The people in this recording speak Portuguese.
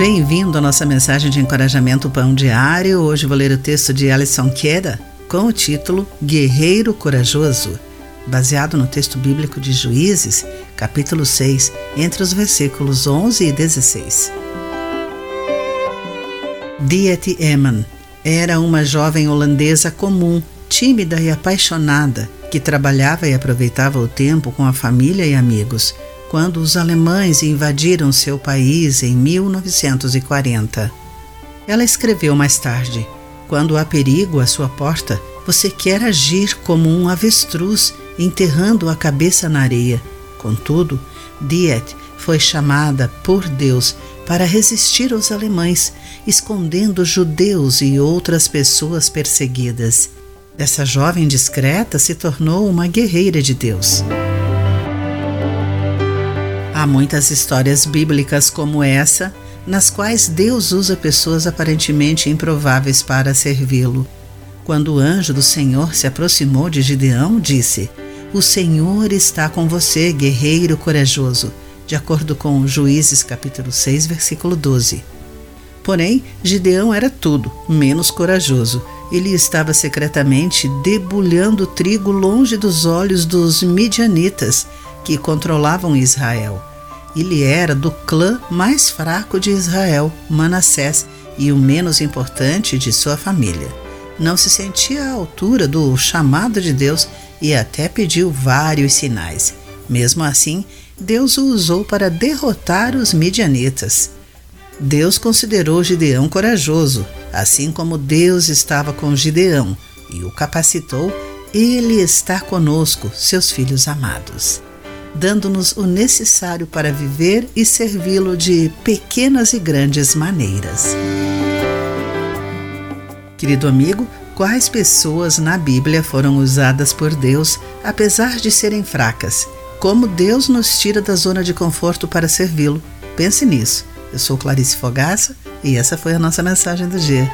Bem-vindo à nossa mensagem de encorajamento Pão Diário. Hoje vou ler o texto de Alison Queda com o título Guerreiro Corajoso, baseado no texto bíblico de Juízes, capítulo 6, entre os versículos 11 e 16. Diet Eman era uma jovem holandesa comum, tímida e apaixonada, que trabalhava e aproveitava o tempo com a família e amigos quando os alemães invadiram seu país em 1940. Ela escreveu mais tarde: Quando há perigo à sua porta, você quer agir como um avestruz enterrando a cabeça na areia. Contudo, Diet foi chamada por Deus para resistir aos alemães, escondendo judeus e outras pessoas perseguidas. Essa jovem discreta se tornou uma guerreira de Deus. Há muitas histórias bíblicas como essa, nas quais Deus usa pessoas aparentemente improváveis para servi-lo. Quando o anjo do Senhor se aproximou de Gideão, disse: O Senhor está com você, guerreiro corajoso, de acordo com Juízes capítulo 6, versículo 12. Porém, Gideão era tudo, menos corajoso. Ele estava secretamente debulhando trigo longe dos olhos dos midianitas, que controlavam Israel. Ele era do clã mais fraco de Israel, Manassés, e o menos importante de sua família. Não se sentia à altura do chamado de Deus e até pediu vários sinais. Mesmo assim, Deus o usou para derrotar os midianitas. Deus considerou Gideão corajoso, assim como Deus estava com Gideão e o capacitou. Ele está conosco, seus filhos amados dando-nos o necessário para viver e servi-lo de pequenas e grandes maneiras. Querido amigo, quais pessoas na Bíblia foram usadas por Deus apesar de serem fracas? Como Deus nos tira da zona de conforto para servi-lo? Pense nisso. Eu sou Clarice Fogaça e essa foi a nossa mensagem do dia.